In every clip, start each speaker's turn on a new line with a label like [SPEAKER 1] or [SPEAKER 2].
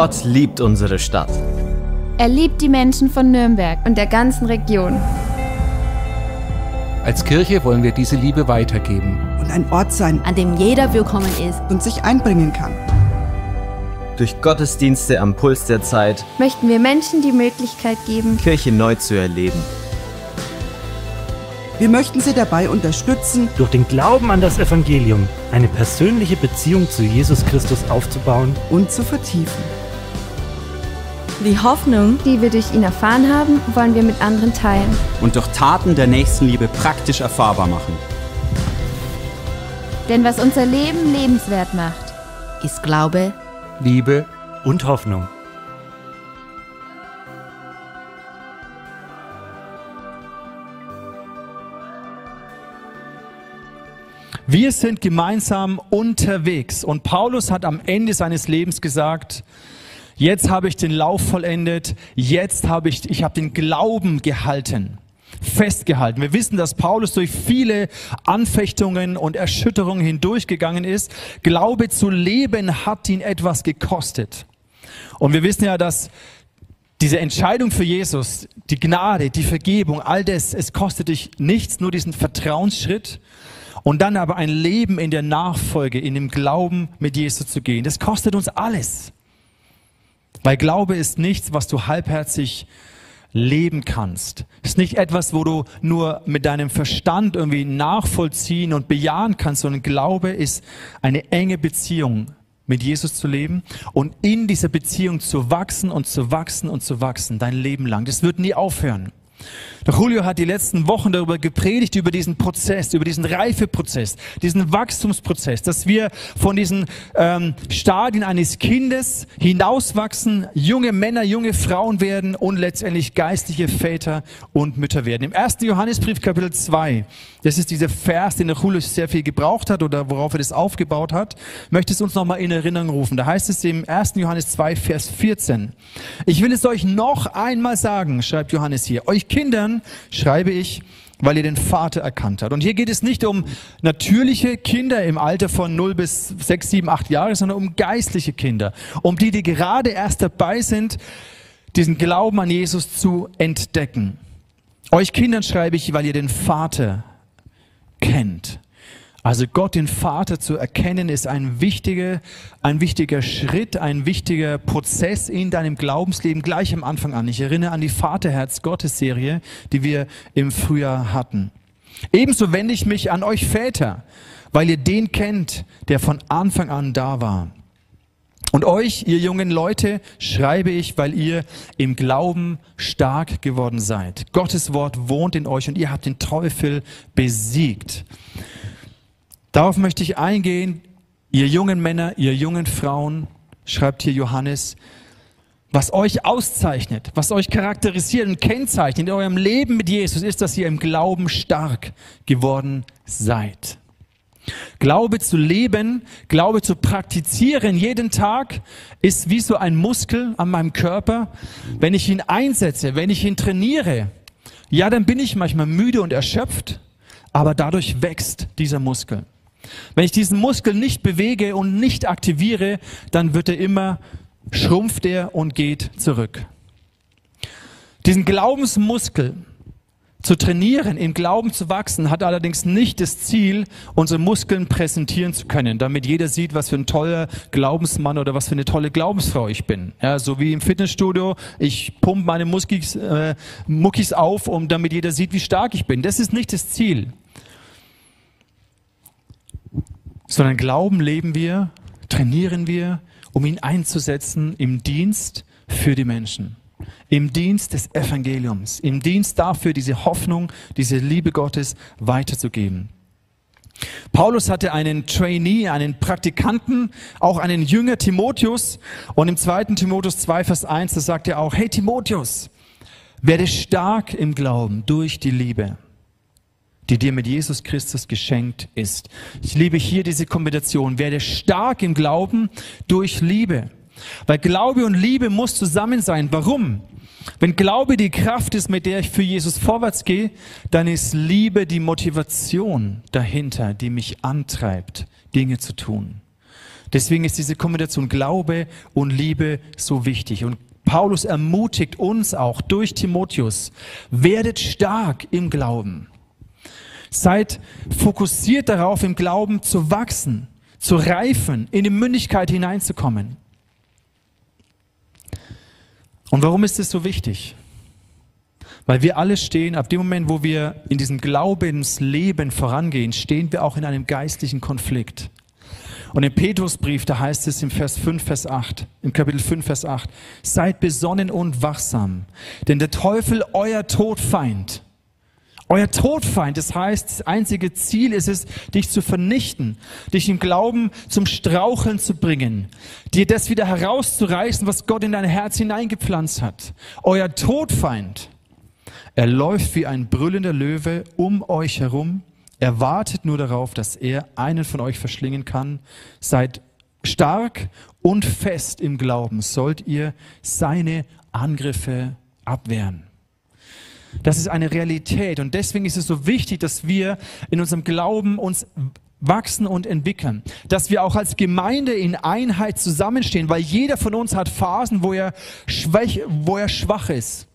[SPEAKER 1] Gott liebt unsere Stadt.
[SPEAKER 2] Er liebt die Menschen von Nürnberg und der ganzen Region.
[SPEAKER 3] Als Kirche wollen wir diese Liebe weitergeben.
[SPEAKER 4] Und ein Ort sein,
[SPEAKER 5] an dem jeder willkommen ist
[SPEAKER 4] und sich einbringen kann.
[SPEAKER 1] Durch Gottesdienste am Puls der Zeit
[SPEAKER 2] möchten wir Menschen die Möglichkeit geben,
[SPEAKER 1] Kirche neu zu erleben.
[SPEAKER 4] Wir möchten Sie dabei unterstützen,
[SPEAKER 6] durch den Glauben an das Evangelium eine persönliche Beziehung zu Jesus Christus aufzubauen
[SPEAKER 4] und zu vertiefen.
[SPEAKER 2] Die Hoffnung, die wir durch ihn erfahren haben, wollen wir mit anderen teilen.
[SPEAKER 7] Und durch Taten der Nächstenliebe praktisch erfahrbar machen.
[SPEAKER 2] Denn was unser Leben lebenswert macht,
[SPEAKER 5] ist Glaube,
[SPEAKER 6] Liebe und Hoffnung.
[SPEAKER 8] Wir sind gemeinsam unterwegs und Paulus hat am Ende seines Lebens gesagt, jetzt habe ich den Lauf vollendet, jetzt habe ich, ich habe den Glauben gehalten, festgehalten. Wir wissen, dass Paulus durch viele Anfechtungen und Erschütterungen hindurchgegangen ist. Glaube zu leben hat ihn etwas gekostet. Und wir wissen ja, dass diese Entscheidung für Jesus, die Gnade, die Vergebung, all das, es kostet dich nichts, nur diesen Vertrauensschritt und dann aber ein Leben in der Nachfolge, in dem Glauben mit Jesus zu gehen. Das kostet uns alles. Weil Glaube ist nichts, was du halbherzig leben kannst. Ist nicht etwas, wo du nur mit deinem Verstand irgendwie nachvollziehen und bejahen kannst, sondern Glaube ist eine enge Beziehung mit Jesus zu leben und in dieser Beziehung zu wachsen und zu wachsen und zu wachsen, dein Leben lang. Das wird nie aufhören. Der Julio hat die letzten Wochen darüber gepredigt, über diesen Prozess, über diesen Reifeprozess, diesen Wachstumsprozess, dass wir von diesen ähm, Stadien eines Kindes hinauswachsen, junge Männer, junge Frauen werden und letztendlich geistliche Väter und Mütter werden. Im 1. Johannesbrief Kapitel 2, das ist dieser Vers, den der Julio sehr viel gebraucht hat oder worauf er das aufgebaut hat, möchte es uns nochmal in Erinnerung rufen. Da heißt es im 1. Johannes 2, Vers 14, ich will es euch noch einmal sagen, schreibt Johannes hier, euch Kindern schreibe ich, weil ihr den Vater erkannt habt. Und hier geht es nicht um natürliche Kinder im Alter von 0 bis 6, 7, 8 Jahre, sondern um geistliche Kinder, um die, die gerade erst dabei sind, diesen Glauben an Jesus zu entdecken. Euch Kindern schreibe ich, weil ihr den Vater kennt. Also Gott den Vater zu erkennen ist ein wichtiger, ein wichtiger Schritt, ein wichtiger Prozess in deinem Glaubensleben gleich am Anfang an. Ich erinnere an die Vaterherz Gottes Serie, die wir im Frühjahr hatten. Ebenso wende ich mich an euch Väter, weil ihr den kennt, der von Anfang an da war. Und euch, ihr jungen Leute, schreibe ich, weil ihr im Glauben stark geworden seid. Gottes Wort wohnt in euch und ihr habt den Teufel besiegt. Darauf möchte ich eingehen, ihr jungen Männer, ihr jungen Frauen, schreibt hier Johannes, was euch auszeichnet, was euch charakterisiert und kennzeichnet in eurem Leben mit Jesus, ist, dass ihr im Glauben stark geworden seid. Glaube zu leben, Glaube zu praktizieren jeden Tag ist wie so ein Muskel an meinem Körper. Wenn ich ihn einsetze, wenn ich ihn trainiere, ja, dann bin ich manchmal müde und erschöpft, aber dadurch wächst dieser Muskel. Wenn ich diesen Muskel nicht bewege und nicht aktiviere, dann wird er immer, schrumpft er und geht zurück. Diesen Glaubensmuskel zu trainieren, im Glauben zu wachsen, hat allerdings nicht das Ziel, unsere Muskeln präsentieren zu können, damit jeder sieht, was für ein toller Glaubensmann oder was für eine tolle Glaubensfrau ich bin. Ja, so wie im Fitnessstudio, ich pumpe meine Muskis, äh, Muckis auf, um damit jeder sieht, wie stark ich bin. Das ist nicht das Ziel sondern Glauben leben wir, trainieren wir, um ihn einzusetzen im Dienst für die Menschen. Im Dienst des Evangeliums, im Dienst dafür, diese Hoffnung, diese Liebe Gottes weiterzugeben. Paulus hatte einen Trainee, einen Praktikanten, auch einen Jünger Timotheus. Und im zweiten Timotheus 2, Vers 1, da sagt er auch, hey Timotheus, werde stark im Glauben durch die Liebe die dir mit Jesus Christus geschenkt ist. Ich liebe hier diese Kombination. Werde stark im Glauben durch Liebe. Weil Glaube und Liebe muss zusammen sein. Warum? Wenn Glaube die Kraft ist, mit der ich für Jesus vorwärts gehe, dann ist Liebe die Motivation dahinter, die mich antreibt, Dinge zu tun. Deswegen ist diese Kombination Glaube und Liebe so wichtig. Und Paulus ermutigt uns auch durch Timotheus, werdet stark im Glauben. Seid fokussiert darauf, im Glauben zu wachsen, zu reifen, in die Mündigkeit hineinzukommen. Und warum ist es so wichtig? Weil wir alle stehen, ab dem Moment, wo wir in diesem Glaubensleben vorangehen, stehen wir auch in einem geistlichen Konflikt. Und im Petrusbrief, da heißt es im Vers 5, Vers 8, im Kapitel 5, Vers 8, seid besonnen und wachsam, denn der Teufel, euer Todfeind, euer Todfeind, das heißt, das einzige Ziel ist es, dich zu vernichten, dich im Glauben zum Straucheln zu bringen, dir das wieder herauszureißen, was Gott in dein Herz hineingepflanzt hat. Euer Todfeind, er läuft wie ein brüllender Löwe um euch herum, er wartet nur darauf, dass er einen von euch verschlingen kann. Seid stark und fest im Glauben, sollt ihr seine Angriffe abwehren. Das ist eine Realität. Und deswegen ist es so wichtig, dass wir in unserem Glauben uns wachsen und entwickeln, dass wir auch als Gemeinde in Einheit zusammenstehen, weil jeder von uns hat Phasen, wo er, schwach, wo er schwach ist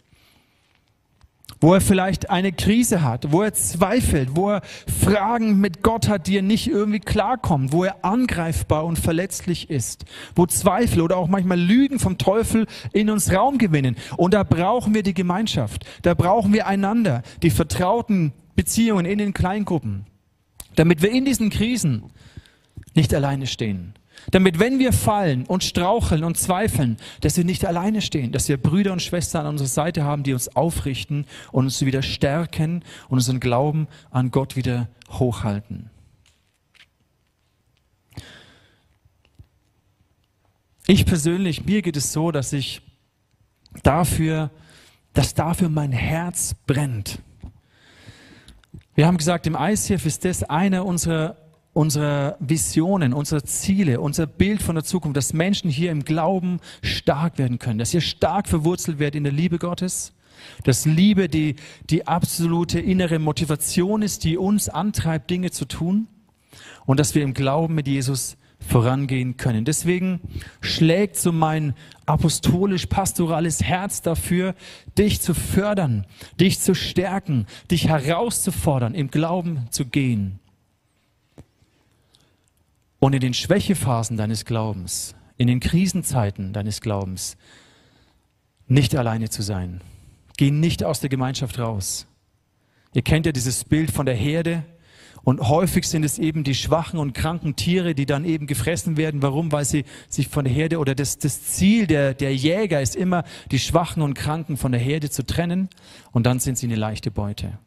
[SPEAKER 8] wo er vielleicht eine Krise hat, wo er zweifelt, wo er Fragen mit Gott hat, die er nicht irgendwie klarkommt, wo er angreifbar und verletzlich ist, wo Zweifel oder auch manchmal Lügen vom Teufel in uns Raum gewinnen. Und da brauchen wir die Gemeinschaft, da brauchen wir einander, die vertrauten Beziehungen in den Kleingruppen, damit wir in diesen Krisen nicht alleine stehen damit wenn wir fallen und straucheln und zweifeln, dass wir nicht alleine stehen, dass wir Brüder und Schwestern an unserer Seite haben, die uns aufrichten und uns wieder stärken und unseren Glauben an Gott wieder hochhalten. Ich persönlich, mir geht es so, dass ich dafür, dass dafür mein Herz brennt. Wir haben gesagt, im ICF ist das einer unserer unsere Visionen, unsere Ziele, unser Bild von der Zukunft, dass Menschen hier im Glauben stark werden können, dass ihr stark verwurzelt werdet in der Liebe Gottes, dass Liebe die, die absolute innere Motivation ist, die uns antreibt, Dinge zu tun und dass wir im Glauben mit Jesus vorangehen können. Deswegen schlägt so mein apostolisch-pastorales Herz dafür, dich zu fördern, dich zu stärken, dich herauszufordern, im Glauben zu gehen. Und in den Schwächephasen deines Glaubens, in den Krisenzeiten deines Glaubens, nicht alleine zu sein. Geh nicht aus der Gemeinschaft raus. Ihr kennt ja dieses Bild von der Herde. Und häufig sind es eben die schwachen und kranken Tiere, die dann eben gefressen werden. Warum? Weil sie sich von der Herde oder das, das Ziel der, der Jäger ist immer, die Schwachen und Kranken von der Herde zu trennen. Und dann sind sie eine leichte Beute.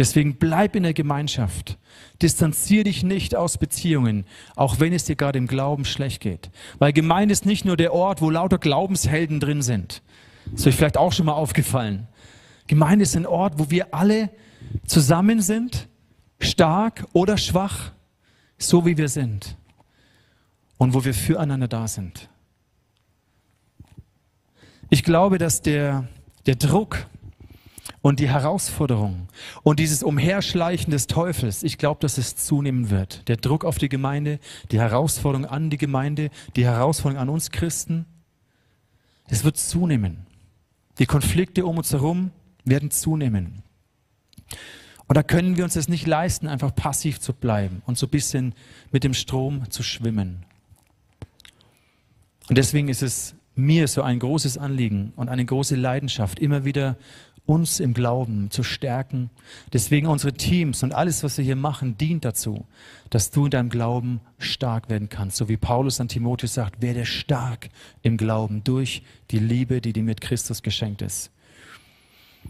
[SPEAKER 8] Deswegen bleib in der Gemeinschaft. Distanzier dich nicht aus Beziehungen, auch wenn es dir gerade im Glauben schlecht geht. Weil Gemeinde ist nicht nur der Ort, wo lauter Glaubenshelden drin sind. Das ist euch vielleicht auch schon mal aufgefallen. Gemeinde ist ein Ort, wo wir alle zusammen sind, stark oder schwach, so wie wir sind. Und wo wir füreinander da sind. Ich glaube, dass der, der Druck, und die Herausforderung und dieses Umherschleichen des Teufels, ich glaube, dass es zunehmen wird. Der Druck auf die Gemeinde, die Herausforderung an die Gemeinde, die Herausforderung an uns Christen, es wird zunehmen. Die Konflikte um uns herum werden zunehmen. Und da können wir uns es nicht leisten, einfach passiv zu bleiben und so ein bisschen mit dem Strom zu schwimmen. Und deswegen ist es mir so ein großes Anliegen und eine große Leidenschaft, immer wieder uns im Glauben zu stärken. Deswegen unsere Teams und alles, was wir hier machen, dient dazu, dass du in deinem Glauben stark werden kannst. So wie Paulus an Timotheus sagt, werde stark im Glauben durch die Liebe, die dir mit Christus geschenkt ist.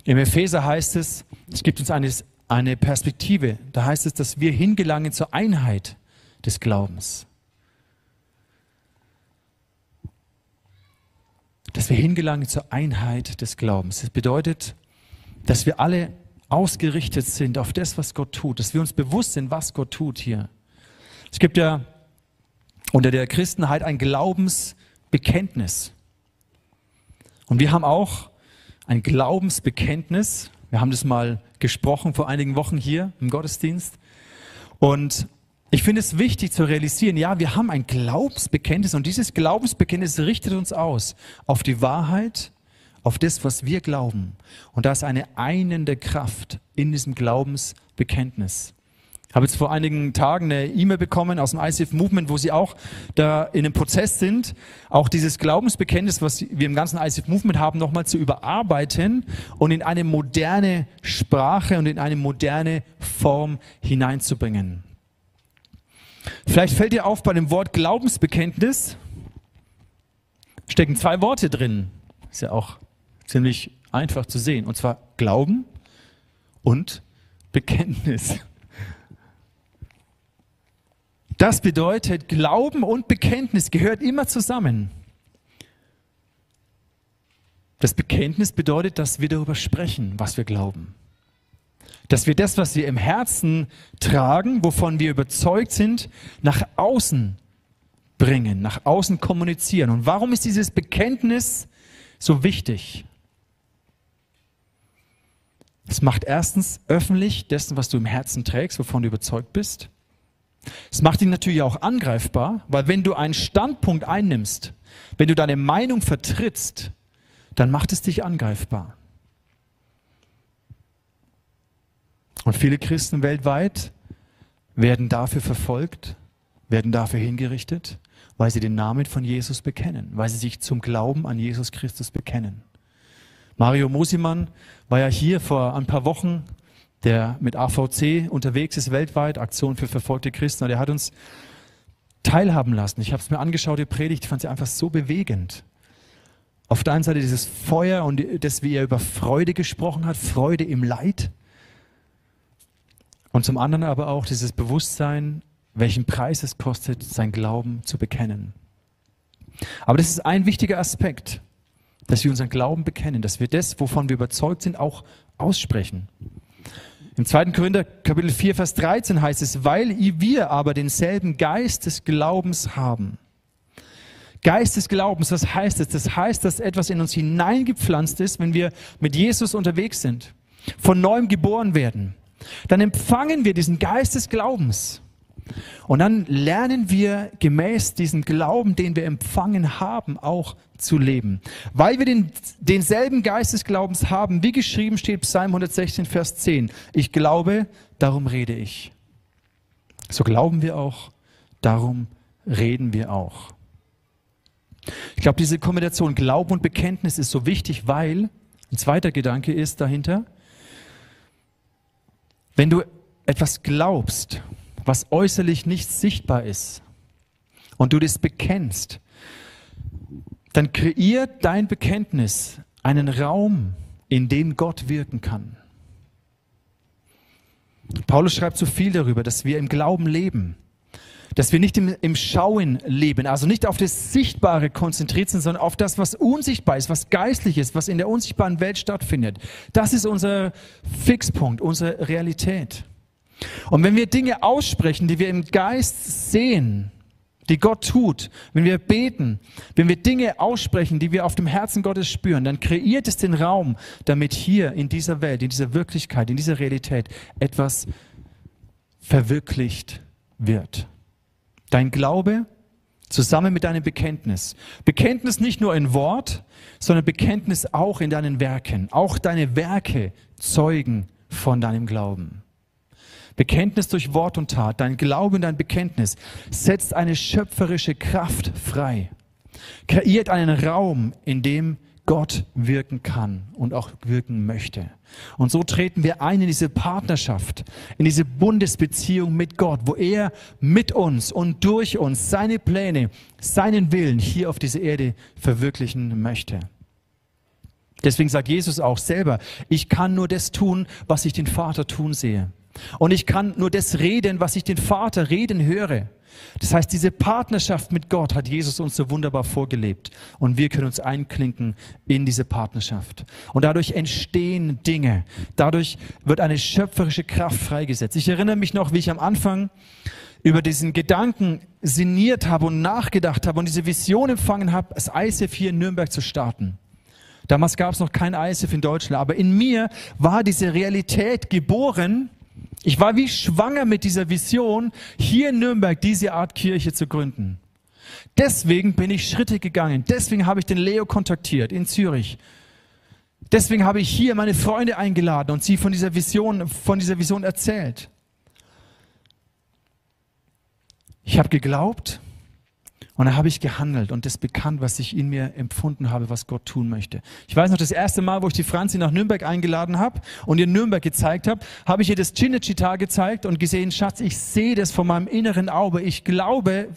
[SPEAKER 8] Im Epheser heißt es, es gibt uns eine, eine Perspektive, da heißt es, dass wir hingelangen zur Einheit des Glaubens. dass wir hingelangen zur Einheit des Glaubens. Das bedeutet, dass wir alle ausgerichtet sind auf das, was Gott tut, dass wir uns bewusst sind, was Gott tut hier. Es gibt ja unter der Christenheit ein Glaubensbekenntnis. Und wir haben auch ein Glaubensbekenntnis. Wir haben das mal gesprochen vor einigen Wochen hier im Gottesdienst. Und Ich finde es wichtig zu realisieren, ja, wir haben ein Glaubensbekenntnis und dieses Glaubensbekenntnis richtet uns aus auf die Wahrheit, auf das, was wir glauben. Und da ist eine einende Kraft in diesem Glaubensbekenntnis. Ich habe jetzt vor einigen Tagen eine E-Mail bekommen aus dem ICF Movement, wo sie auch da in einem Prozess sind, auch dieses Glaubensbekenntnis, was wir im ganzen ICF Movement haben, nochmal zu überarbeiten und in eine moderne Sprache und in eine moderne Form hineinzubringen. Vielleicht fällt dir auf, bei dem Wort Glaubensbekenntnis stecken zwei Worte drin. Ist ja auch ziemlich einfach zu sehen. Und zwar Glauben und Bekenntnis. Das bedeutet, Glauben und Bekenntnis gehört immer zusammen. Das Bekenntnis bedeutet, dass wir darüber sprechen, was wir glauben. Dass wir das, was wir im Herzen tragen, wovon wir überzeugt sind, nach außen bringen, nach außen kommunizieren. Und warum ist dieses Bekenntnis so wichtig? Es macht erstens öffentlich dessen, was du im Herzen trägst, wovon du überzeugt bist. Es macht ihn natürlich auch angreifbar, weil wenn du einen Standpunkt einnimmst, wenn du deine Meinung vertrittst, dann macht es dich angreifbar. Und viele Christen weltweit werden dafür verfolgt, werden dafür hingerichtet, weil sie den Namen von Jesus bekennen, weil sie sich zum Glauben an Jesus Christus bekennen. Mario Mosimann war ja hier vor ein paar Wochen der mit AVC unterwegs ist weltweit, Aktion für verfolgte Christen. Und der hat uns teilhaben lassen. Ich habe es mir angeschaut, die Predigt, fand sie einfach so bewegend. Auf der einen Seite dieses Feuer und das, wie er über Freude gesprochen hat, Freude im Leid. Und zum anderen aber auch dieses Bewusstsein, welchen Preis es kostet, sein Glauben zu bekennen. Aber das ist ein wichtiger Aspekt, dass wir unseren Glauben bekennen, dass wir das, wovon wir überzeugt sind, auch aussprechen. Im 2. Korinther Kapitel 4, Vers 13 heißt es, weil wir aber denselben Geist des Glaubens haben. Geist des Glaubens, was heißt es? Das heißt, dass etwas in uns hineingepflanzt ist, wenn wir mit Jesus unterwegs sind, von neuem geboren werden. Dann empfangen wir diesen Geist des Glaubens. Und dann lernen wir gemäß diesem Glauben, den wir empfangen haben, auch zu leben. Weil wir den, denselben Geist des Glaubens haben, wie geschrieben steht Psalm 116, Vers 10. Ich glaube, darum rede ich. So glauben wir auch, darum reden wir auch. Ich glaube, diese Kombination Glauben und Bekenntnis ist so wichtig, weil ein zweiter Gedanke ist dahinter, wenn du etwas glaubst, was äußerlich nicht sichtbar ist, und du das bekennst, dann kreiert dein Bekenntnis einen Raum, in dem Gott wirken kann. Paulus schreibt so viel darüber, dass wir im Glauben leben, dass wir nicht im, im, Schauen leben, also nicht auf das Sichtbare konzentriert sind, sondern auf das, was unsichtbar ist, was geistlich ist, was in der unsichtbaren Welt stattfindet. Das ist unser Fixpunkt, unsere Realität. Und wenn wir Dinge aussprechen, die wir im Geist sehen, die Gott tut, wenn wir beten, wenn wir Dinge aussprechen, die wir auf dem Herzen Gottes spüren, dann kreiert es den Raum, damit hier in dieser Welt, in dieser Wirklichkeit, in dieser Realität etwas verwirklicht wird. Dein Glaube zusammen mit deinem Bekenntnis. Bekenntnis nicht nur in Wort, sondern Bekenntnis auch in deinen Werken. Auch deine Werke zeugen von deinem Glauben. Bekenntnis durch Wort und Tat, dein Glaube und dein Bekenntnis setzt eine schöpferische Kraft frei, kreiert einen Raum, in dem Gott wirken kann und auch wirken möchte. Und so treten wir ein in diese Partnerschaft, in diese Bundesbeziehung mit Gott, wo er mit uns und durch uns seine Pläne, seinen Willen hier auf dieser Erde verwirklichen möchte. Deswegen sagt Jesus auch selber, ich kann nur das tun, was ich den Vater tun sehe. Und ich kann nur das reden, was ich den Vater reden höre. Das heißt, diese Partnerschaft mit Gott hat Jesus uns so wunderbar vorgelebt. Und wir können uns einklinken in diese Partnerschaft. Und dadurch entstehen Dinge. Dadurch wird eine schöpferische Kraft freigesetzt. Ich erinnere mich noch, wie ich am Anfang über diesen Gedanken sinniert habe und nachgedacht habe und diese Vision empfangen habe, das ISF hier in Nürnberg zu starten. Damals gab es noch kein ISF in Deutschland, aber in mir war diese Realität geboren, Ich war wie schwanger mit dieser Vision, hier in Nürnberg diese Art Kirche zu gründen. Deswegen bin ich Schritte gegangen. Deswegen habe ich den Leo kontaktiert in Zürich. Deswegen habe ich hier meine Freunde eingeladen und sie von dieser Vision, von dieser Vision erzählt. Ich habe geglaubt und dann habe ich gehandelt und das bekannt, was ich in mir empfunden habe, was Gott tun möchte. Ich weiß noch, das erste Mal, wo ich die Franzi nach Nürnberg eingeladen habe und ihr Nürnberg gezeigt habe, habe ich ihr das Cinecittà gezeigt und gesehen, Schatz, ich sehe das von meinem inneren Auge. Ich glaube,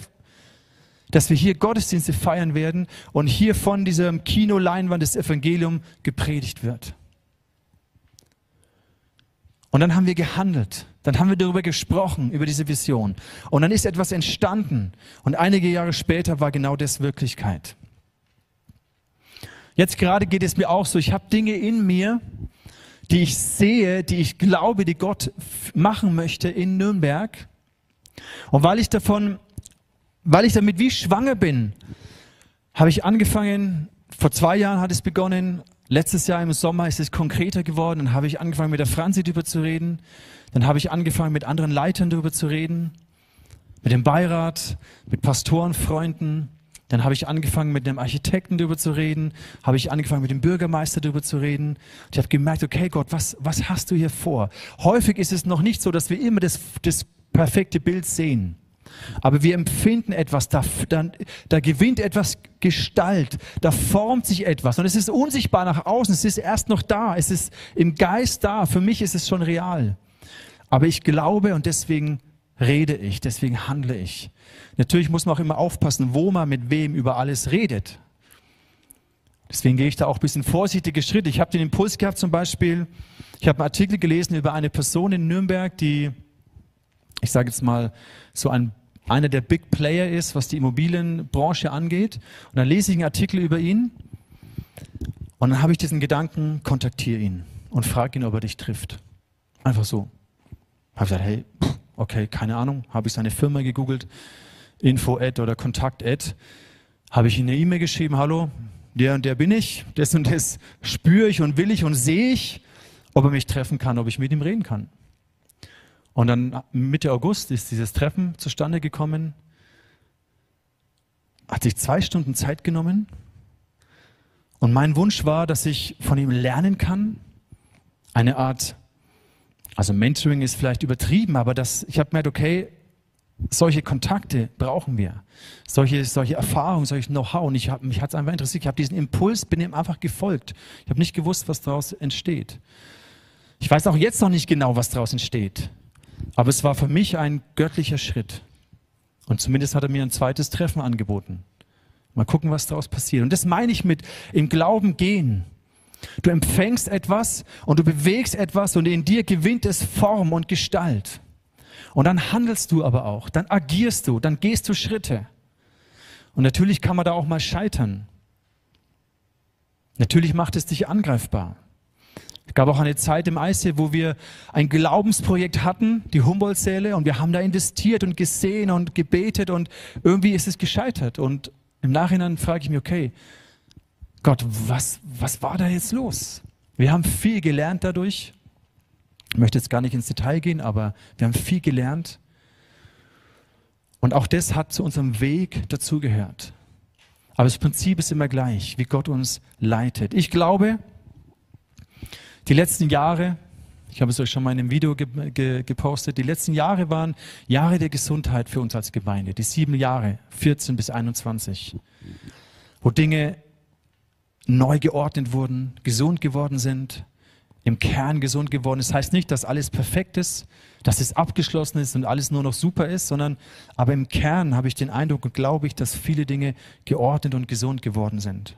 [SPEAKER 8] dass wir hier Gottesdienste feiern werden und hier von diesem Kinoleinwand des Evangelium gepredigt wird. Und dann haben wir gehandelt. Dann haben wir darüber gesprochen, über diese Vision. Und dann ist etwas entstanden. Und einige Jahre später war genau das Wirklichkeit. Jetzt gerade geht es mir auch so. Ich habe Dinge in mir, die ich sehe, die ich glaube, die Gott machen möchte in Nürnberg. Und weil ich davon, weil ich damit wie schwanger bin, habe ich angefangen, vor zwei Jahren hat es begonnen, Letztes Jahr im Sommer ist es konkreter geworden. Dann habe ich angefangen, mit der Franzi darüber zu reden. Dann habe ich angefangen, mit anderen Leitern darüber zu reden. Mit dem Beirat, mit Pastoren, Freunden. Dann habe ich angefangen, mit dem Architekten darüber zu reden. Habe ich angefangen, mit dem Bürgermeister darüber zu reden. Und ich habe gemerkt, okay, Gott, was, was hast du hier vor? Häufig ist es noch nicht so, dass wir immer das, das perfekte Bild sehen. Aber wir empfinden etwas, da, da, da gewinnt etwas Gestalt, da formt sich etwas. Und es ist unsichtbar nach außen, es ist erst noch da, es ist im Geist da. Für mich ist es schon real. Aber ich glaube und deswegen rede ich, deswegen handle ich. Natürlich muss man auch immer aufpassen, wo man mit wem über alles redet. Deswegen gehe ich da auch ein bisschen vorsichtige Schritte. Ich habe den Impuls gehabt zum Beispiel, ich habe einen Artikel gelesen über eine Person in Nürnberg, die, ich sage jetzt mal, so ein einer der Big Player ist, was die Immobilienbranche angeht. Und dann lese ich einen Artikel über ihn und dann habe ich diesen Gedanken, kontaktiere ihn und frage ihn, ob er dich trifft. Einfach so. Habe gesagt, hey, okay, keine Ahnung. Habe ich seine Firma gegoogelt, Info-Ad oder Kontakt-Ad. Habe ich ihm eine E-Mail geschrieben, hallo, der und der bin ich, das und das spüre ich und will ich und sehe ich, ob er mich treffen kann, ob ich mit ihm reden kann. Und dann Mitte August ist dieses Treffen zustande gekommen. Hat sich zwei Stunden Zeit genommen. Und mein Wunsch war, dass ich von ihm lernen kann. Eine Art, also Mentoring ist vielleicht übertrieben, aber das, ich habe gemerkt, okay, solche Kontakte brauchen wir. Solche, solche Erfahrungen, solches Know-how. Und ich hab, mich hat es einfach interessiert. Ich habe diesen Impuls, bin ihm einfach gefolgt. Ich habe nicht gewusst, was daraus entsteht. Ich weiß auch jetzt noch nicht genau, was daraus entsteht. Aber es war für mich ein göttlicher Schritt. Und zumindest hat er mir ein zweites Treffen angeboten. Mal gucken, was daraus passiert. Und das meine ich mit im Glauben gehen. Du empfängst etwas und du bewegst etwas und in dir gewinnt es Form und Gestalt. Und dann handelst du aber auch, dann agierst du, dann gehst du Schritte. Und natürlich kann man da auch mal scheitern. Natürlich macht es dich angreifbar. Es gab auch eine Zeit im ICF, wo wir ein Glaubensprojekt hatten, die Humboldt-Säle, und wir haben da investiert und gesehen und gebetet und irgendwie ist es gescheitert. Und im Nachhinein frage ich mich, okay, Gott, was, was war da jetzt los? Wir haben viel gelernt dadurch. Ich möchte jetzt gar nicht ins Detail gehen, aber wir haben viel gelernt. Und auch das hat zu unserem Weg dazugehört. Aber das Prinzip ist immer gleich, wie Gott uns leitet. Ich glaube, die letzten Jahre, ich habe es euch schon mal in einem Video ge ge gepostet, die letzten Jahre waren Jahre der Gesundheit für uns als Gemeinde. Die sieben Jahre, 14 bis 21, wo Dinge neu geordnet wurden, gesund geworden sind, im Kern gesund geworden. Das heißt nicht, dass alles perfekt ist, dass es abgeschlossen ist und alles nur noch super ist, sondern aber im Kern habe ich den Eindruck und glaube ich, dass viele Dinge geordnet und gesund geworden sind.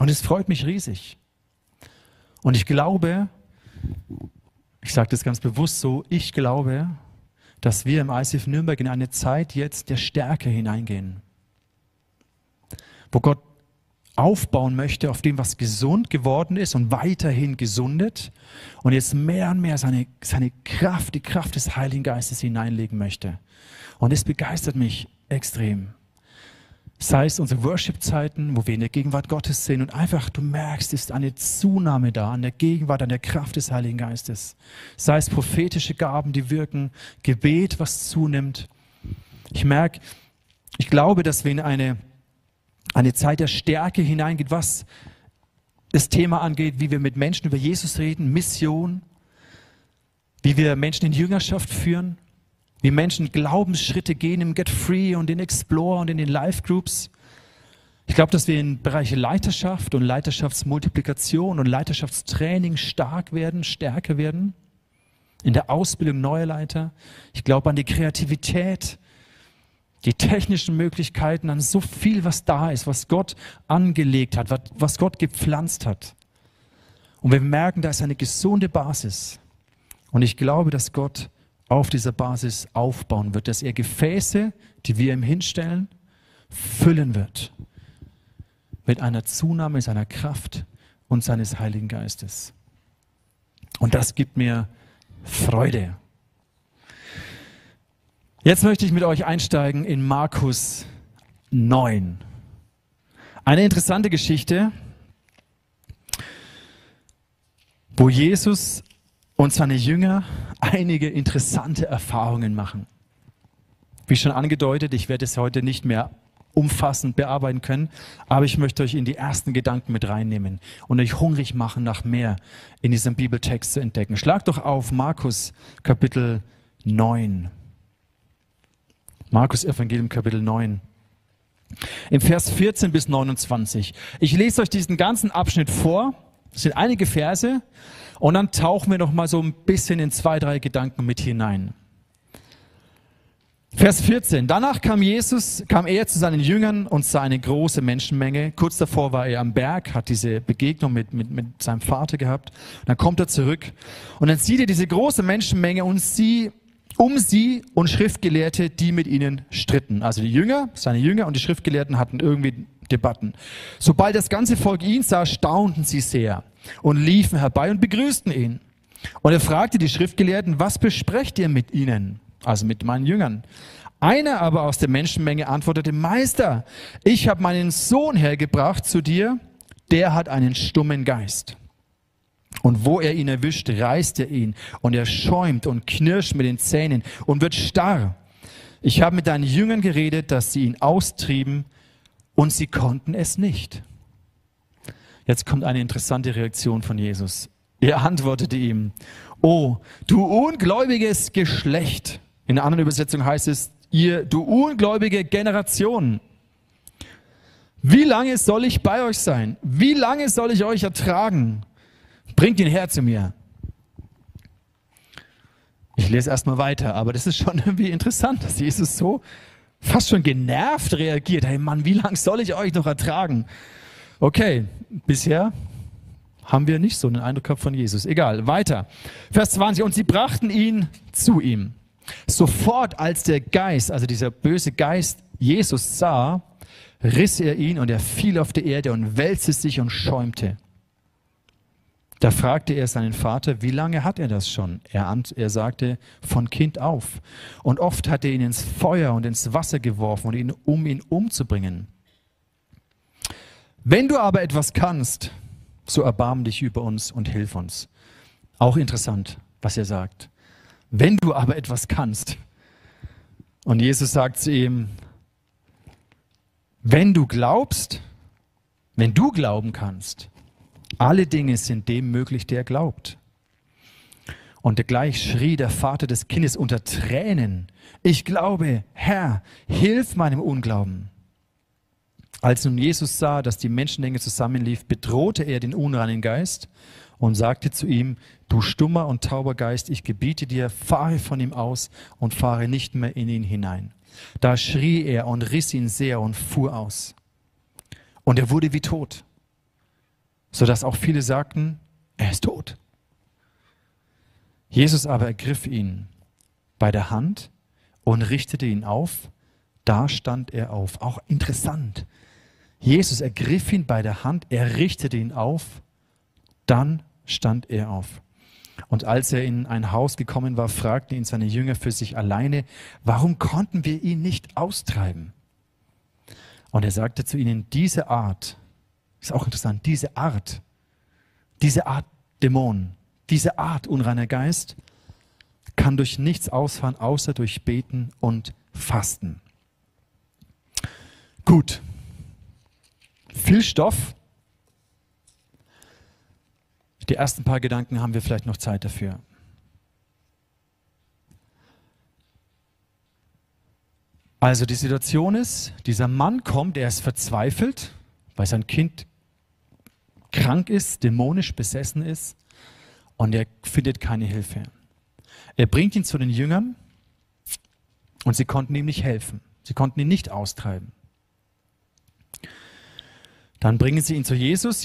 [SPEAKER 8] Und es freut mich riesig. Und ich glaube, ich sage das ganz bewusst so, ich glaube, dass wir im ICF Nürnberg in eine Zeit jetzt der Stärke hineingehen, wo Gott aufbauen möchte auf dem, was gesund geworden ist und weiterhin gesundet und jetzt mehr und mehr seine, seine Kraft, die Kraft des Heiligen Geistes hineinlegen möchte. Und es begeistert mich extrem. Sei es unsere Worship-Zeiten, wo wir in der Gegenwart Gottes sind und einfach du merkst, ist eine Zunahme da an der Gegenwart, an der Kraft des Heiligen Geistes. Sei es prophetische Gaben, die wirken, Gebet, was zunimmt. Ich merke, ich glaube, dass wir in eine, eine Zeit der Stärke hineingeht, was das Thema angeht, wie wir mit Menschen über Jesus reden, Mission, wie wir Menschen in Jüngerschaft führen, wie Menschen Glaubensschritte gehen im Get Free und in Explore und in den Life Groups. Ich glaube, dass wir in Bereiche Leiterschaft und Leiterschaftsmultiplikation und Leiterschaftstraining stark werden, stärker werden. In der Ausbildung neuer Leiter. Ich glaube an die Kreativität, die technischen Möglichkeiten, an so viel, was da ist, was Gott angelegt hat, was Gott gepflanzt hat. Und wir merken, da ist eine gesunde Basis. Und ich glaube, dass Gott auf dieser Basis aufbauen wird, dass er Gefäße, die wir ihm hinstellen, füllen wird mit einer Zunahme seiner Kraft und seines Heiligen Geistes. Und das gibt mir Freude. Jetzt möchte ich mit euch einsteigen in Markus 9. Eine interessante Geschichte, wo Jesus und seine Jünger einige interessante Erfahrungen machen. Wie schon angedeutet, ich werde es heute nicht mehr umfassend bearbeiten können, aber ich möchte euch in die ersten Gedanken mit reinnehmen und euch hungrig machen nach mehr in diesem Bibeltext zu entdecken. Schlag doch auf Markus Kapitel 9. Markus Evangelium Kapitel 9. Im Vers 14 bis 29. Ich lese euch diesen ganzen Abschnitt vor. Es sind einige Verse und dann tauchen wir noch mal so ein bisschen in zwei, drei Gedanken mit hinein. Vers 14. Danach kam Jesus, kam er zu seinen Jüngern und sah eine große Menschenmenge. Kurz davor war er am Berg, hat diese Begegnung mit, mit, mit seinem Vater gehabt. Dann kommt er zurück und dann sieht er diese große Menschenmenge und sie um sie und Schriftgelehrte, die mit ihnen stritten. Also die Jünger, seine Jünger und die Schriftgelehrten hatten irgendwie Debatten. Sobald das ganze Volk ihn sah, staunten sie sehr und liefen herbei und begrüßten ihn. Und er fragte die Schriftgelehrten, was besprecht ihr mit ihnen? Also mit meinen Jüngern. Einer aber aus der Menschenmenge antwortete, Meister, ich habe meinen Sohn hergebracht zu dir, der hat einen stummen Geist. Und wo er ihn erwischt, reißt er ihn und er schäumt und knirscht mit den Zähnen und wird starr. Ich habe mit deinen Jüngern geredet, dass sie ihn austrieben und sie konnten es nicht. Jetzt kommt eine interessante Reaktion von Jesus. Er antwortete ihm, Oh, du ungläubiges Geschlecht. In einer anderen Übersetzung heißt es, ihr, du ungläubige Generation. Wie lange soll ich bei euch sein? Wie lange soll ich euch ertragen? Bringt ihn her zu mir. Ich lese erstmal weiter, aber das ist schon irgendwie interessant, dass Jesus so fast schon genervt reagiert. Hey Mann, wie lange soll ich euch noch ertragen? Okay, bisher haben wir nicht so einen Eindruck gehabt von Jesus. Egal, weiter. Vers 20. Und sie brachten ihn zu ihm. Sofort als der Geist, also dieser böse Geist, Jesus sah, riss er ihn und er fiel auf die Erde und wälzte sich und schäumte. Da fragte er seinen Vater, wie lange hat er das schon? Er, er sagte, von Kind auf. Und oft hat er ihn ins Feuer und ins Wasser geworfen, und ihn, um ihn umzubringen. Wenn du aber etwas kannst, so erbarm dich über uns und hilf uns. Auch interessant, was er sagt. Wenn du aber etwas kannst. Und Jesus sagt zu ihm, wenn du glaubst, wenn du glauben kannst, alle Dinge sind dem möglich, der glaubt. Und gleich schrie der Vater des Kindes unter Tränen, ich glaube, Herr, hilf meinem Unglauben. Als nun Jesus sah, dass die Menschenmenge zusammenlief, bedrohte er den unreinen Geist und sagte zu ihm, du stummer und tauber Geist, ich gebiete dir, fahre von ihm aus und fahre nicht mehr in ihn hinein. Da schrie er und riss ihn sehr und fuhr aus. Und er wurde wie tot, sodass auch viele sagten, er ist tot. Jesus aber ergriff ihn bei der Hand und richtete ihn auf. Da stand er auf. Auch interessant. Jesus ergriff ihn bei der Hand, er richtete ihn auf, dann stand er auf. Und als er in ein Haus gekommen war, fragten ihn seine Jünger für sich alleine, warum konnten wir ihn nicht austreiben? Und er sagte zu ihnen, diese Art, ist auch interessant, diese Art, diese Art Dämon, diese Art unreiner Geist kann durch nichts ausfahren, außer durch Beten und Fasten. Gut. Viel Stoff. Die ersten paar Gedanken haben wir vielleicht noch Zeit dafür. Also die Situation ist, dieser Mann kommt, er ist verzweifelt, weil sein Kind krank ist, dämonisch besessen ist und er findet keine Hilfe. Er bringt ihn zu den Jüngern und sie konnten ihm nicht helfen. Sie konnten ihn nicht austreiben. Dann bringen sie ihn zu Jesus.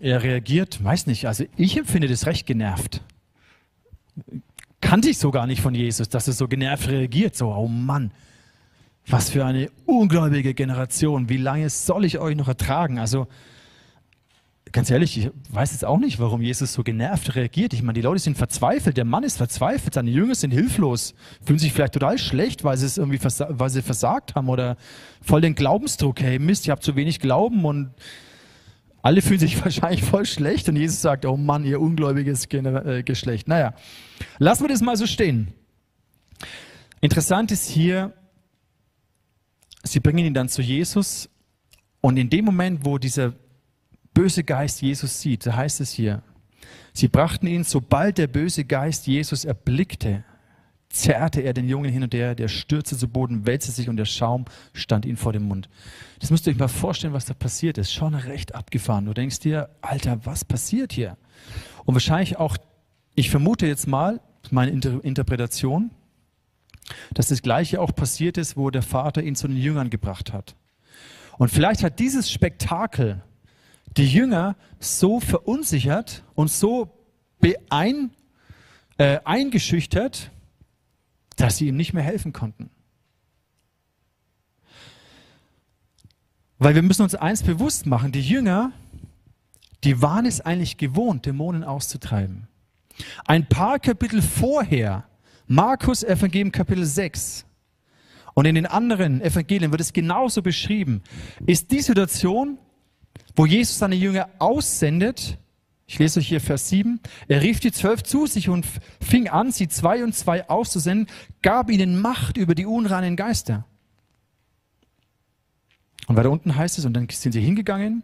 [SPEAKER 8] Er reagiert, weiß nicht, also ich empfinde das recht genervt. Kannte ich so gar nicht von Jesus, dass er so genervt reagiert. So, oh Mann, was für eine ungläubige Generation. Wie lange soll ich euch noch ertragen? Also, ganz ehrlich, ich weiß jetzt auch nicht, warum Jesus so genervt reagiert. Ich meine, die Leute sind verzweifelt, der Mann ist verzweifelt, seine Jünger sind hilflos, fühlen sich vielleicht total schlecht, weil sie es irgendwie versa weil sie versagt haben oder voll den Glaubensdruck. Hey, Mist, ich habe zu wenig Glauben und alle fühlen sich wahrscheinlich voll schlecht und Jesus sagt, oh Mann, ihr ungläubiges äh, Geschlecht. Naja, lassen wir das mal so stehen. Interessant ist hier, sie bringen ihn dann zu Jesus und in dem Moment, wo dieser böse Geist Jesus sieht, da heißt es hier, sie brachten ihn, sobald der böse Geist Jesus erblickte, zerrte er den Jungen hin und her, der stürzte zu Boden, wälzte sich und der Schaum stand ihm vor dem Mund. Das müsst ihr euch mal vorstellen, was da passiert ist. Schon recht abgefahren. Du denkst dir, Alter, was passiert hier? Und wahrscheinlich auch, ich vermute jetzt mal, meine Inter Interpretation, dass das Gleiche auch passiert ist, wo der Vater ihn zu den Jüngern gebracht hat. Und vielleicht hat dieses Spektakel die Jünger so verunsichert und so beein, äh, eingeschüchtert, dass sie ihm nicht mehr helfen konnten. Weil wir müssen uns eins bewusst machen, die Jünger, die waren es eigentlich gewohnt, Dämonen auszutreiben. Ein paar Kapitel vorher, Markus Evangelium Kapitel 6 und in den anderen Evangelien wird es genauso beschrieben, ist die Situation, wo Jesus seine Jünger aussendet, ich lese euch hier Vers 7, er rief die zwölf zu sich und fing an, sie zwei und zwei auszusenden, gab ihnen Macht über die unreinen Geister. Und weiter unten heißt es, und dann sind sie hingegangen,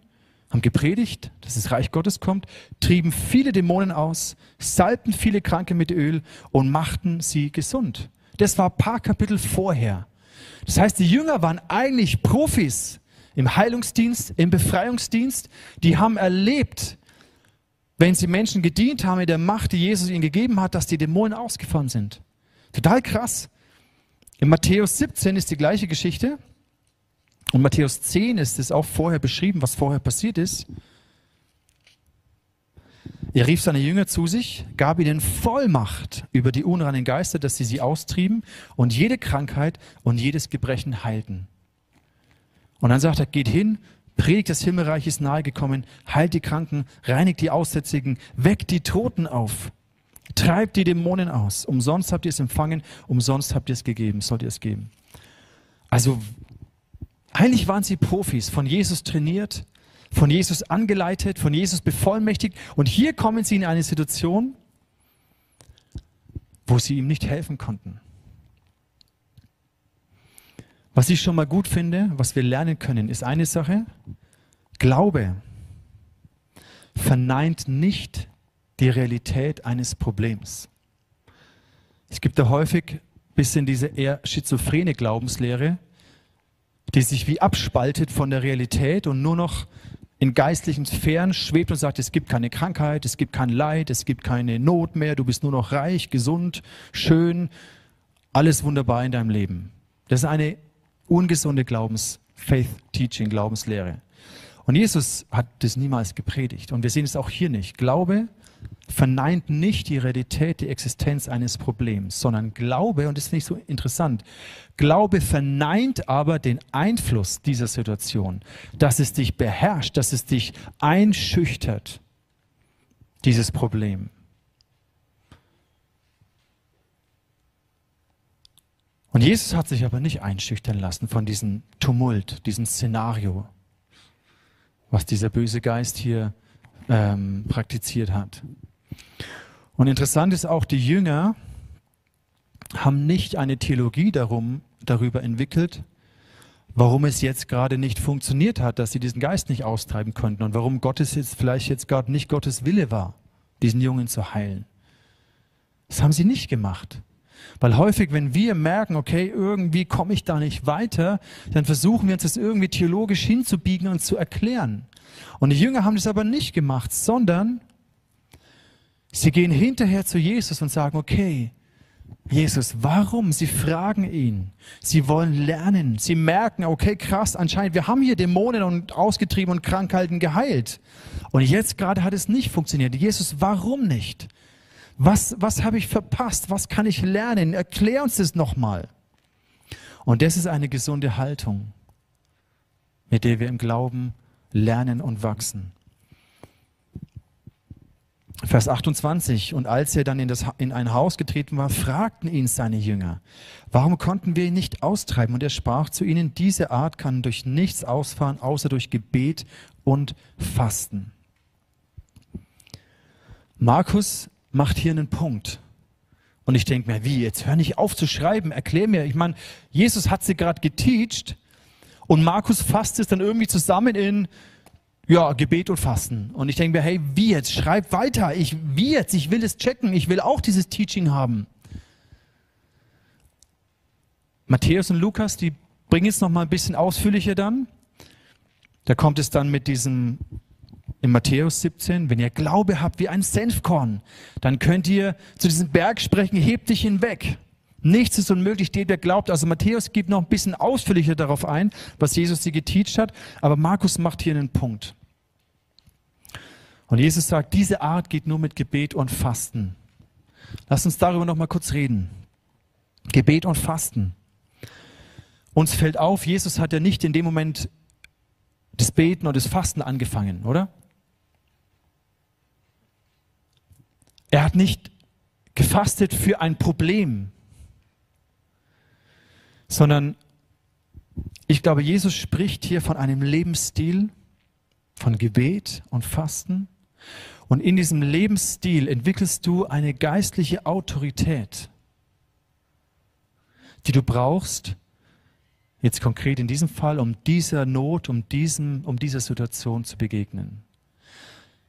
[SPEAKER 8] haben gepredigt, dass das Reich Gottes kommt, trieben viele Dämonen aus, salbten viele Kranke mit Öl und machten sie gesund. Das war ein paar Kapitel vorher. Das heißt, die Jünger waren eigentlich Profis im Heilungsdienst, im Befreiungsdienst, die haben erlebt, wenn sie Menschen gedient haben in der Macht, die Jesus ihnen gegeben hat, dass die Dämonen ausgefahren sind. Total krass. In Matthäus 17 ist die gleiche Geschichte. Und Matthäus 10 ist es auch vorher beschrieben, was vorher passiert ist. Er rief seine Jünger zu sich, gab ihnen Vollmacht über die unreinen Geister, dass sie sie austrieben und jede Krankheit und jedes Gebrechen heilten. Und dann sagt er, geht hin, predigt das Himmelreich ist nahegekommen, heilt die Kranken, reinigt die Aussätzigen, weckt die Toten auf, treibt die Dämonen aus. Umsonst habt ihr es empfangen, umsonst habt ihr es gegeben, sollt ihr es geben. Also eigentlich waren sie Profis, von Jesus trainiert, von Jesus angeleitet, von Jesus bevollmächtigt. Und hier kommen sie in eine Situation, wo sie ihm nicht helfen konnten. Was ich schon mal gut finde, was wir lernen können, ist eine Sache. Glaube verneint nicht die Realität eines Problems. Es gibt da häufig ein bisschen diese eher schizophrene Glaubenslehre, die sich wie abspaltet von der Realität und nur noch in geistlichen Sphären schwebt und sagt, es gibt keine Krankheit, es gibt kein Leid, es gibt keine Not mehr, du bist nur noch reich, gesund, schön, alles wunderbar in deinem Leben. Das ist eine ungesunde Glaubens, Faith Teaching, Glaubenslehre. Und Jesus hat das niemals gepredigt. Und wir sehen es auch hier nicht. Glaube verneint nicht die Realität, die Existenz eines Problems, sondern Glaube, und das finde ich so interessant, Glaube verneint aber den Einfluss dieser Situation, dass es dich beherrscht, dass es dich einschüchtert, dieses Problem. Und Jesus hat sich aber nicht einschüchtern lassen von diesem Tumult, diesem Szenario, was dieser böse Geist hier ähm, praktiziert hat. Und interessant ist auch, die Jünger haben nicht eine Theologie darum, darüber entwickelt, warum es jetzt gerade nicht funktioniert hat, dass sie diesen Geist nicht austreiben konnten und warum Gottes jetzt vielleicht jetzt gerade nicht Gottes Wille war, diesen Jungen zu heilen. Das haben sie nicht gemacht. Weil häufig, wenn wir merken, okay, irgendwie komme ich da nicht weiter, dann versuchen wir uns das irgendwie theologisch hinzubiegen und zu erklären. Und die Jünger haben das aber nicht gemacht, sondern sie gehen hinterher zu Jesus und sagen, okay, Jesus, warum? Sie fragen ihn. Sie wollen lernen. Sie merken, okay, krass, anscheinend, wir haben hier Dämonen und ausgetrieben und Krankheiten geheilt. Und jetzt gerade hat es nicht funktioniert. Jesus, warum nicht? Was, was habe ich verpasst? Was kann ich lernen? Erklär uns das nochmal. Und das ist eine gesunde Haltung, mit der wir im Glauben lernen und wachsen. Vers 28. Und als er dann in, das, in ein Haus getreten war, fragten ihn seine Jünger, warum konnten wir ihn nicht austreiben? Und er sprach zu ihnen, diese Art kann durch nichts ausfahren, außer durch Gebet und Fasten. Markus macht hier einen Punkt. Und ich denke mir, wie, jetzt hör nicht auf zu schreiben, erklär mir. Ich meine, Jesus hat sie gerade geteacht und Markus fasst es dann irgendwie zusammen in, ja, Gebet und Fasten. Und ich denke mir, hey, wie jetzt? Schreib weiter. Ich, wie jetzt? Ich will es checken. Ich will auch dieses Teaching haben. Matthäus und Lukas, die bringen es noch mal ein bisschen ausführlicher dann. Da kommt es dann mit diesem in Matthäus 17, wenn ihr Glaube habt wie ein Senfkorn, dann könnt ihr zu diesem Berg sprechen, hebt dich hinweg. Nichts ist unmöglich, der, der glaubt. Also Matthäus gibt noch ein bisschen ausführlicher darauf ein, was Jesus sie geteacht hat, aber Markus macht hier einen Punkt. Und Jesus sagt, diese Art geht nur mit Gebet und Fasten. Lass uns darüber noch mal kurz reden. Gebet und Fasten. Uns fällt auf, Jesus hat ja nicht in dem Moment das Beten und das Fasten angefangen, oder? Er hat nicht gefastet für ein Problem, sondern ich glaube, Jesus spricht hier von einem Lebensstil, von Gebet und Fasten. Und in diesem Lebensstil entwickelst du eine geistliche Autorität, die du brauchst, jetzt konkret in diesem Fall, um dieser Not, um, diesem, um dieser Situation zu begegnen.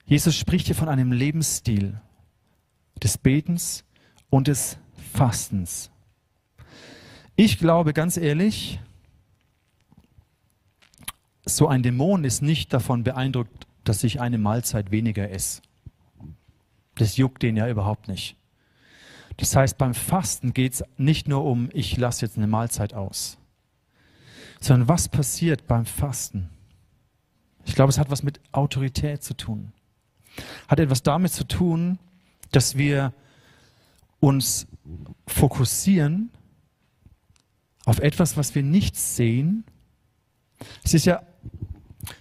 [SPEAKER 8] Jesus spricht hier von einem Lebensstil des Betens und des Fastens. Ich glaube ganz ehrlich, so ein Dämon ist nicht davon beeindruckt, dass ich eine Mahlzeit weniger esse. Das juckt den ja überhaupt nicht. Das heißt, beim Fasten geht es nicht nur um, ich lasse jetzt eine Mahlzeit aus, sondern was passiert beim Fasten? Ich glaube, es hat was mit Autorität zu tun. Hat etwas damit zu tun, dass wir uns fokussieren auf etwas, was wir nicht sehen. Es ist ja,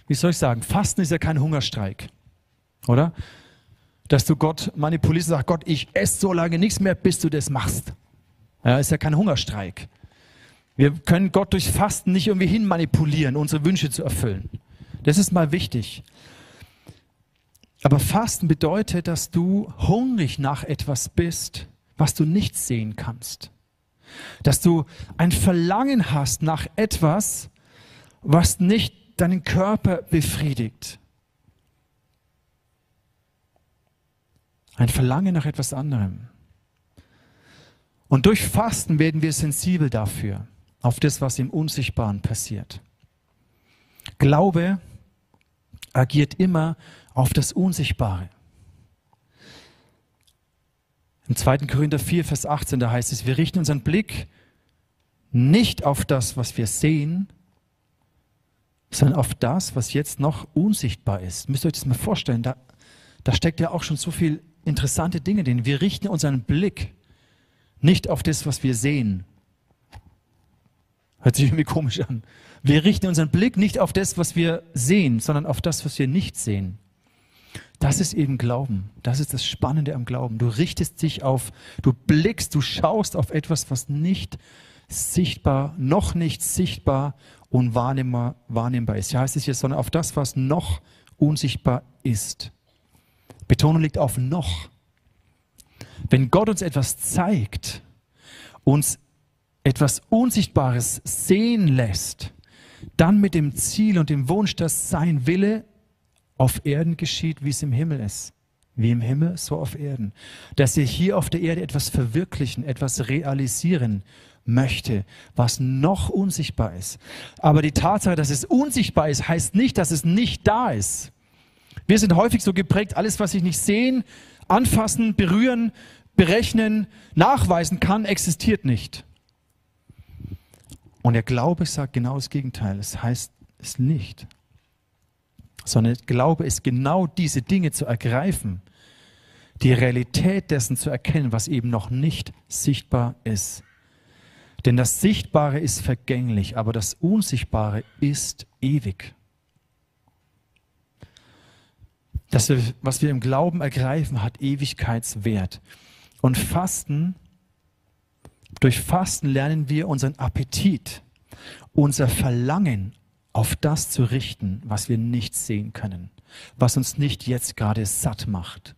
[SPEAKER 8] wie soll ich sagen, Fasten ist ja kein Hungerstreik, oder? Dass du Gott manipulierst und sagst, Gott, ich esse so lange nichts mehr, bis du das machst. Ja, ist ja kein Hungerstreik. Wir können Gott durch Fasten nicht irgendwie hinmanipulieren, unsere Wünsche zu erfüllen. Das ist mal wichtig. Aber Fasten bedeutet, dass du hungrig nach etwas bist, was du nicht sehen kannst. Dass du ein Verlangen hast nach etwas, was nicht deinen Körper befriedigt. Ein Verlangen nach etwas anderem. Und durch Fasten werden wir sensibel dafür, auf das, was im Unsichtbaren passiert. Glaube agiert immer auf das Unsichtbare. Im 2. Korinther 4, Vers 18, da heißt es, wir richten unseren Blick nicht auf das, was wir sehen, sondern auf das, was jetzt noch unsichtbar ist. Müsst ihr euch das mal vorstellen, da, da steckt ja auch schon so viel interessante Dinge drin. Wir richten unseren Blick nicht auf das, was wir sehen. Hört sich irgendwie komisch an. Wir richten unseren Blick nicht auf das, was wir sehen, sondern auf das, was wir nicht sehen. Das ist eben Glauben. Das ist das Spannende am Glauben. Du richtest dich auf, du blickst, du schaust auf etwas, was nicht sichtbar, noch nicht sichtbar und wahrnehmbar, wahrnehmbar ist. Hier heißt es hier, sondern auf das, was noch unsichtbar ist. Betonung liegt auf noch. Wenn Gott uns etwas zeigt, uns etwas Unsichtbares sehen lässt, dann mit dem Ziel und dem Wunsch, dass sein Wille auf Erden geschieht, wie es im Himmel ist. Wie im Himmel, so auf Erden. Dass er hier auf der Erde etwas verwirklichen, etwas realisieren möchte, was noch unsichtbar ist. Aber die Tatsache, dass es unsichtbar ist, heißt nicht, dass es nicht da ist. Wir sind häufig so geprägt, alles, was ich nicht sehen, anfassen, berühren, berechnen, nachweisen kann, existiert nicht. Und der Glaube sagt genau das Gegenteil. Es heißt es nicht. Sondern der Glaube ist genau diese Dinge zu ergreifen, die Realität dessen zu erkennen, was eben noch nicht sichtbar ist. Denn das Sichtbare ist vergänglich, aber das Unsichtbare ist ewig. Das, was wir im Glauben ergreifen, hat Ewigkeitswert. Und Fasten, durch Fasten lernen wir unseren Appetit, unser Verlangen auf das zu richten, was wir nicht sehen können, was uns nicht jetzt gerade satt macht.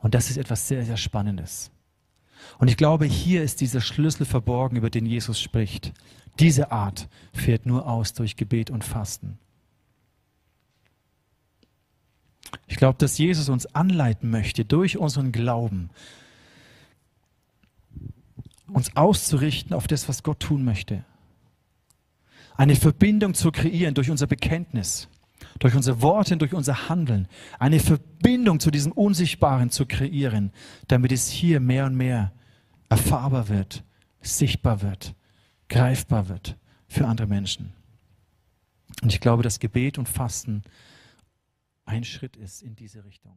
[SPEAKER 8] Und das ist etwas sehr, sehr Spannendes. Und ich glaube, hier ist dieser Schlüssel verborgen, über den Jesus spricht. Diese Art fährt nur aus durch Gebet und Fasten. Ich glaube, dass Jesus uns anleiten möchte, durch unseren Glauben uns auszurichten auf das, was Gott tun möchte. Eine Verbindung zu kreieren durch unser Bekenntnis, durch unsere Worte, durch unser Handeln. Eine Verbindung zu diesem Unsichtbaren zu kreieren, damit es hier mehr und mehr erfahrbar wird, sichtbar wird, greifbar wird für andere Menschen. Und ich glaube, dass Gebet und Fasten ein Schritt ist in diese Richtung.